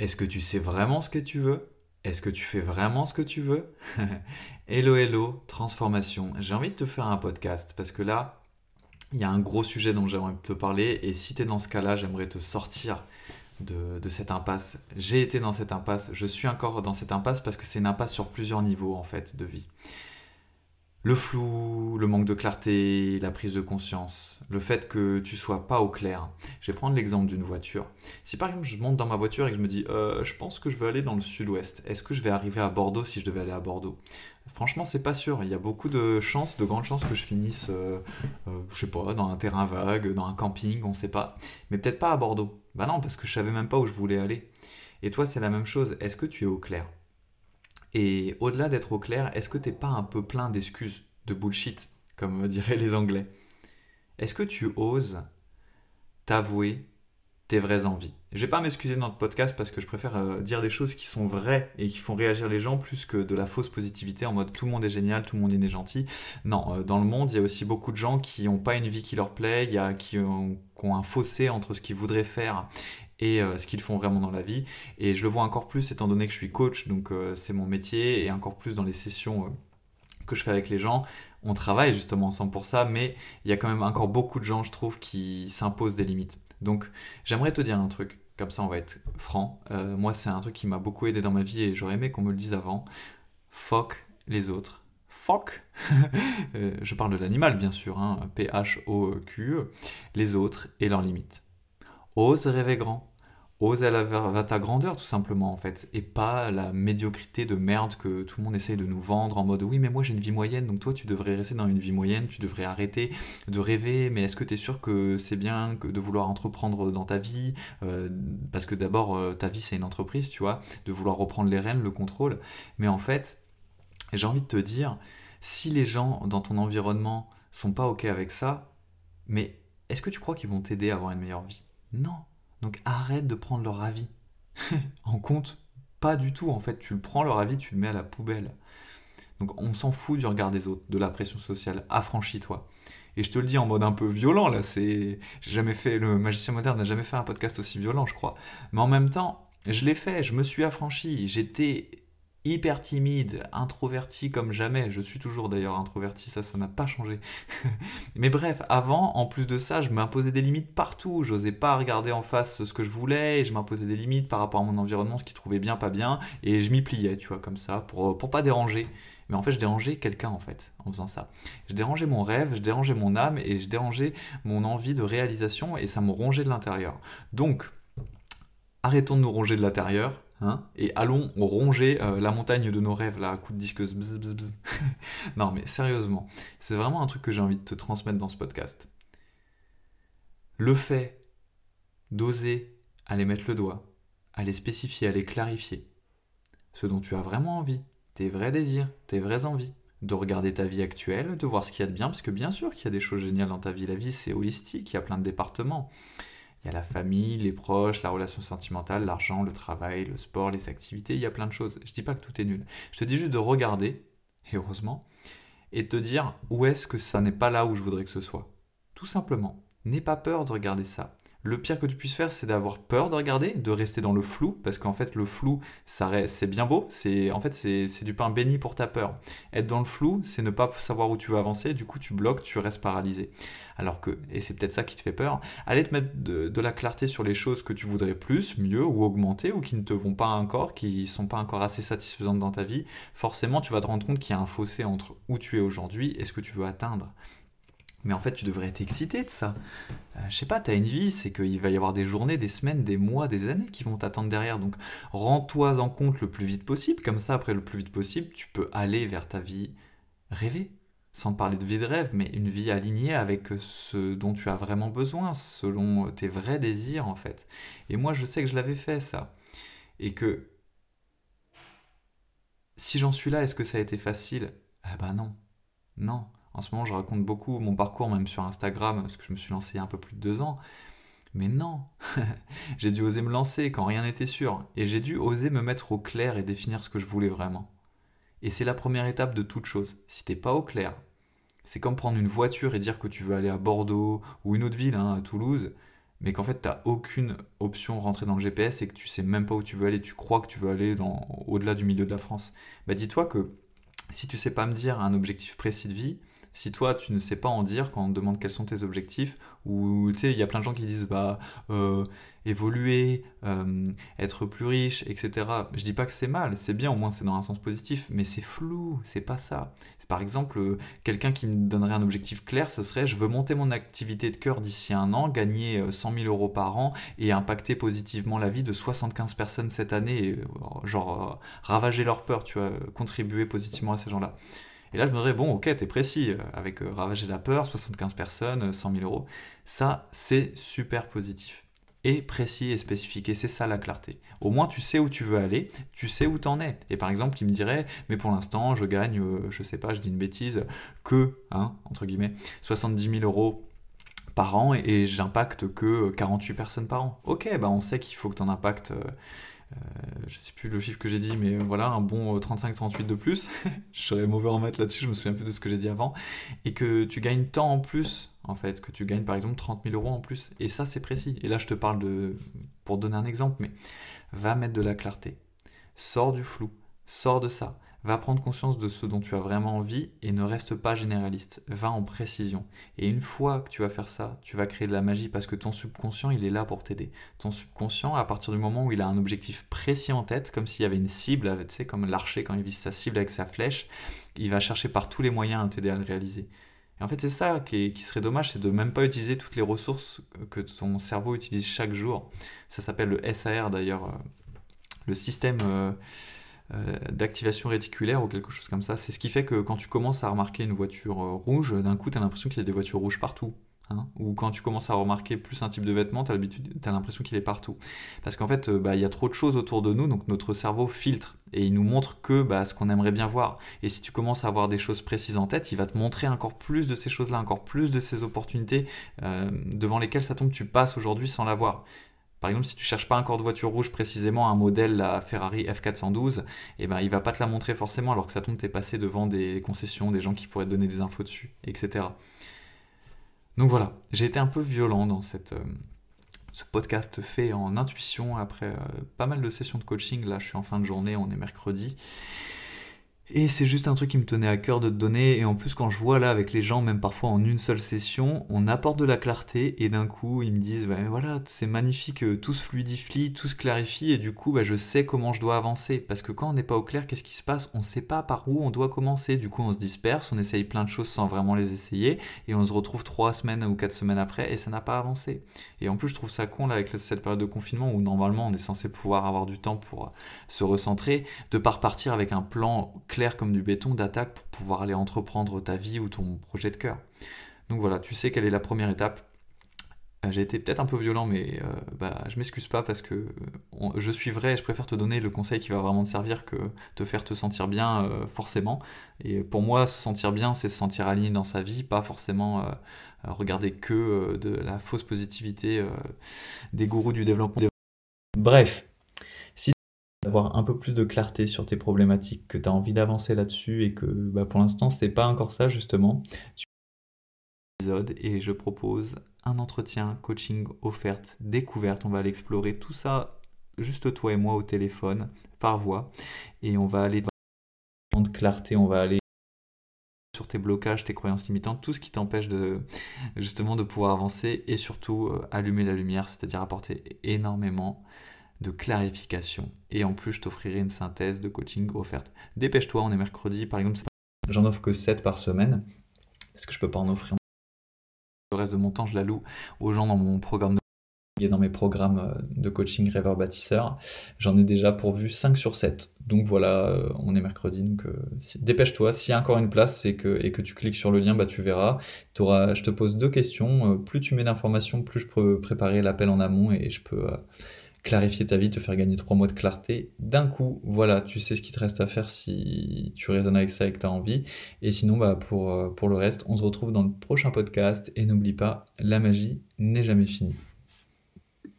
Est-ce que tu sais vraiment ce que tu veux? Est-ce que tu fais vraiment ce que tu veux? Hello, hello, transformation. J'ai envie de te faire un podcast parce que là, il y a un gros sujet dont j'aimerais te parler et si tu es dans ce cas-là, j'aimerais te sortir de, de, cette impasse. J'ai été dans cette impasse, je suis encore dans cette impasse parce que c'est une impasse sur plusieurs niveaux en fait de vie le flou, le manque de clarté, la prise de conscience, le fait que tu sois pas au clair. Je vais prendre l'exemple d'une voiture. Si par exemple je monte dans ma voiture et que je me dis euh, je pense que je vais aller dans le sud-ouest, est-ce que je vais arriver à Bordeaux si je devais aller à Bordeaux? Franchement, c'est pas sûr. Il y a beaucoup de chances, de grandes chances que je finisse, euh, euh, je sais pas, dans un terrain vague, dans un camping, on sait pas. Mais peut-être pas à Bordeaux. Bah non, parce que je savais même pas où je voulais aller. Et toi, c'est la même chose. Est-ce que tu es au clair? Et au-delà d'être au clair, est-ce que t'es pas un peu plein d'excuses, de bullshit, comme diraient les Anglais? Est-ce que tu oses t'avouer tes vraies envies? Je vais pas m'excuser dans le podcast parce que je préfère euh, dire des choses qui sont vraies et qui font réagir les gens plus que de la fausse positivité en mode tout le monde est génial, tout le monde est gentil. Non, euh, dans le monde, il y a aussi beaucoup de gens qui n'ont pas une vie qui leur plaît, qui ont, qui ont un fossé entre ce qu'ils voudraient faire et euh, ce qu'ils font vraiment dans la vie. Et je le vois encore plus étant donné que je suis coach, donc euh, c'est mon métier, et encore plus dans les sessions euh, que je fais avec les gens. On travaille justement ensemble pour ça, mais il y a quand même encore beaucoup de gens, je trouve, qui s'imposent des limites. Donc j'aimerais te dire un truc, comme ça on va être franc. moi c'est un truc qui m'a beaucoup aidé dans ma vie et j'aurais aimé qu'on me le dise avant. Fuck les autres. Fuck Je parle de l'animal bien sûr, hein, P-H-O-Q, les autres et leurs limites. Ose rêver grand. Ose aller vers ta grandeur tout simplement en fait. Et pas la médiocrité de merde que tout le monde essaye de nous vendre en mode oui mais moi j'ai une vie moyenne donc toi tu devrais rester dans une vie moyenne, tu devrais arrêter de rêver mais est-ce que tu es sûr que c'est bien de vouloir entreprendre dans ta vie euh, Parce que d'abord euh, ta vie c'est une entreprise tu vois, de vouloir reprendre les rênes, le contrôle. Mais en fait j'ai envie de te dire si les gens dans ton environnement sont pas ok avec ça, mais est-ce que tu crois qu'ils vont t'aider à avoir une meilleure vie? Non. Donc arrête de prendre leur avis en compte. Pas du tout, en fait. Tu le prends leur avis, tu le mets à la poubelle. Donc on s'en fout du regard des autres, de la pression sociale. Affranchis-toi. Et je te le dis en mode un peu violent, là, c'est... Jamais fait... Le magicien moderne n'a jamais fait un podcast aussi violent, je crois. Mais en même temps, je l'ai fait, je me suis affranchi. J'étais hyper timide, introverti comme jamais. Je suis toujours d'ailleurs introverti, ça, ça n'a pas changé. Mais bref, avant, en plus de ça, je m'imposais des limites partout. J'osais pas regarder en face ce que je voulais, je m'imposais des limites par rapport à mon environnement, ce qui trouvait bien, pas bien, et je m'y pliais, tu vois, comme ça, pour, pour pas déranger. Mais en fait, je dérangeais quelqu'un, en fait, en faisant ça. Je dérangeais mon rêve, je dérangeais mon âme, et je dérangeais mon envie de réalisation, et ça me rongeait de l'intérieur. Donc, arrêtons de nous ronger de l'intérieur, Hein, et allons ronger euh, la montagne de nos rêves là, à coup de disqueuse. non mais sérieusement, c'est vraiment un truc que j'ai envie de te transmettre dans ce podcast. Le fait d'oser aller mettre le doigt, aller spécifier, aller clarifier ce dont tu as vraiment envie, tes vrais désirs, tes vraies envies, de regarder ta vie actuelle, de voir ce qu'il y a de bien, parce que bien sûr qu'il y a des choses géniales dans ta vie, la vie c'est holistique, il y a plein de départements. Il y a la famille, les proches, la relation sentimentale, l'argent, le travail, le sport, les activités, il y a plein de choses. Je dis pas que tout est nul. Je te dis juste de regarder, et heureusement, et de te dire où est-ce que ça n'est pas là où je voudrais que ce soit. Tout simplement. N'aie pas peur de regarder ça le pire que tu puisses faire, c'est d'avoir peur de regarder, de rester dans le flou, parce qu'en fait, le flou, c'est bien beau, c'est en fait c'est du pain béni pour ta peur. Être dans le flou, c'est ne pas savoir où tu veux avancer, du coup tu bloques, tu restes paralysé. Alors que, et c'est peut-être ça qui te fait peur, aller te mettre de, la clarté sur les choses que tu voudrais plus, mieux ou augmenter, ou qui ne te vont pas encore, qui sont pas encore assez satisfaisantes dans ta vie, forcément tu vas te rendre compte qu'il y a un fossé entre où tu es aujourd'hui et ce que tu veux atteindre. Mais en fait, tu devrais être excité de ça. Euh, je sais pas, tu as une vie, c'est qu'il va y avoir des journées, des semaines, des mois, des années qui vont t'attendre derrière. Donc, rends-toi en compte le plus vite possible. Comme ça, après le plus vite possible, tu peux aller vers ta vie rêvée. Sans parler de vie de rêve, mais une vie alignée avec ce dont tu as vraiment besoin, selon tes vrais désirs, en fait. Et moi, je sais que je l'avais fait, ça. Et que si j'en suis là, est-ce que ça a été facile? Eh ben non. Non. En ce moment, je raconte beaucoup mon parcours, même sur Instagram, parce que je me suis lancé il y a un peu plus de deux ans. Mais non, j'ai dû oser me lancer quand rien n'était sûr, et j'ai dû oser me mettre au clair et définir ce que je voulais vraiment. Et c'est la première étape de toute chose. Si t'es pas au clair, c'est comme prendre une voiture et dire que tu veux aller à Bordeaux ou une autre ville, hein, à Toulouse, mais qu'en fait tu n'as aucune option rentrée dans le GPS et que tu sais même pas où tu veux aller, tu crois que tu veux aller au-delà du milieu de la France, bah dis-toi que si tu sais pas me dire un objectif précis de vie, si toi tu ne sais pas en dire quand on te demande quels sont tes objectifs, ou tu sais, il y a plein de gens qui disent bah euh, évoluer, euh, être plus riche, etc. Je dis pas que c'est mal, c'est bien, au moins c'est dans un sens positif, mais c'est flou, c'est pas ça. Par exemple, euh, quelqu'un qui me donnerait un objectif clair, ce serait je veux monter mon activité de cœur d'ici un an, gagner 100 000 euros par an et impacter positivement la vie de 75 personnes cette année, genre ravager leur peur, tu vois, contribuer positivement à ces gens-là. Et là, je me dirais, bon, ok, t'es précis, euh, avec euh, ravager la peur, 75 personnes, 100 euh, 000 euros. Ça, c'est super positif. Et précis et spécifique, c'est ça la clarté. Au moins, tu sais où tu veux aller, tu sais où t'en es. Et par exemple, il me dirait, mais pour l'instant, je gagne, je sais pas, je dis une bêtise, que, hein, entre guillemets, 70 000 euros par an et, j'impacte que 48 personnes par an. Ok, bah on sait qu'il faut que tu en impactes je sais plus le chiffre que j'ai dit, mais voilà, un bon 35-38 euh, de plus. je serais mauvais en maths là-dessus, je me souviens plus de ce que j'ai dit avant. Et que tu gagnes tant en plus, en fait, que tu gagnes par exemple 30 000 euros en plus. Et ça, c'est précis. Et là, je te parle de, pour donner un exemple, mais va mettre de la clarté. Sors du flou, sors de ça. Va prendre conscience de ce dont tu as vraiment envie et ne reste pas généraliste. Va en précision. Et une fois que tu vas faire ça, tu vas créer de la magie parce que ton subconscient, il est là pour t'aider. Ton subconscient, à partir du moment où il a un objectif précis en tête, comme s'il y avait une cible, tu sais, comme l'archer quand il vise sa cible avec sa flèche, il va chercher par tous les moyens à t'aider à le réaliser. Et en fait, c'est ça qui, serait dommage, c'est de même pas utiliser toutes les ressources que ton cerveau utilise chaque jour. Ça s'appelle le SAR d'ailleurs, euh, le système... Euh, d'activation réticulaire ou quelque chose comme ça. C'est ce qui fait que quand tu commences à remarquer une voiture euh, rouge, d'un coup, tu as l'impression qu'il y a des voitures rouges partout. Hein. ou quand tu commences à remarquer plus un type de vêtement, tu as l'impression qu'il est partout. Parce qu'en fait, euh, bah, il y a trop de choses autour de nous, donc notre cerveau filtre et il nous montre que bah, ce qu'on aimerait bien voir. Et si tu commences à avoir des choses précises en tête, il va te montrer encore plus de ces choses-là, encore plus de ces opportunités devant lesquelles ça tombe, tu passes aujourd'hui sans l'avoir. Par exemple, si tu cherches pas un corps de voiture rouge précisément, un modèle, la Ferrari F412, eh ben, il va pas te la montrer forcément, alors que ça tombe, t'es passé devant des concessions, des gens qui pourraient te donner des infos dessus, etc. Donc voilà, j'ai été un peu violent dans euh, ce podcast fait en intuition après euh, pas mal de sessions de coaching. Là, je suis en fin de journée, on est mercredi. Et c'est juste un truc qui me tenait à cœur de te donner. Et en plus, quand je vois là avec les gens, même parfois en une seule session, on apporte de la clarté et d'un coup, ils me disent bah, voilà, c'est magnifique, euh, tout se fluidifie, tout se clarifie et du coup, bah, je sais comment je dois avancer. Parce que quand on n'est pas au clair, qu'est-ce qui se passe? On ne sait pas par où on doit commencer. Du coup, on se disperse, on essaye plein de choses sans vraiment les essayer et on se retrouve trois semaines ou quatre semaines après et ça n'a pas avancé. Et en plus, je trouve ça con là avec cette période de confinement où normalement on est censé pouvoir avoir du temps pour se recentrer, de pas repartir avec un plan clair comme du béton d'attaque pour pouvoir aller entreprendre ta vie ou ton projet de cœur. Donc voilà, tu sais quelle est la première étape. Euh, j'ai été peut-être un peu violent, mais euh, bah, je m'excuse pas parce que je suis vrai et je préfère te donner le conseil qui va vraiment te servir que te faire te sentir bien euh, forcément. Et pour moi, se sentir bien, c'est se sentir aligné dans sa vie, pas forcément regarder que de la fausse positivité des gourous du développement. Bref, avoir un peu plus de clarté sur tes problématiques, que tu as envie d'avancer là-dessus et que bah, pour l'instant c'est pas encore ça justement, et je propose un entretien coaching offerte découverte. On va aller explorer tout ça juste toi et moi au téléphone par voix et on va aller dans de clarté, on va aller sur tes blocages, tes croyances limitantes, tout ce qui t'empêche de justement de pouvoir avancer et surtout euh, allumer la lumière, c'est-à-dire apporter énormément de clarification. Et en plus, je t'offrirai une synthèse de coaching offerte. Dépêche-toi, on est mercredi, par exemple. J'en offre que 7 par semaine, parce que je peux pas en offrir. Le reste de mon temps, je la loue aux gens dans mon programme de dans mes programmes euh, de coaching rêveur bâtisseur. J'en ai déjà pourvu 5 sur 7. Donc voilà, euh, on est mercredi, donc euh, dépêche-toi. S'il y a encore une place et que, et que tu cliques sur le lien, bah, tu verras. Auras, je te pose deux questions. plus tu mets d'informations, plus je peux préparer l'appel en amont et je peux clarifier ta vie, te faire gagner trois mois de clarté d'un coup. Voilà, tu sais ce qu'il te reste à faire si tu raisonnes avec ça et que tu as envie. Et sinon, bah, pour, pour le reste, on se retrouve dans le prochain podcast. Et n'oublie pas, la magie n'est jamais finie.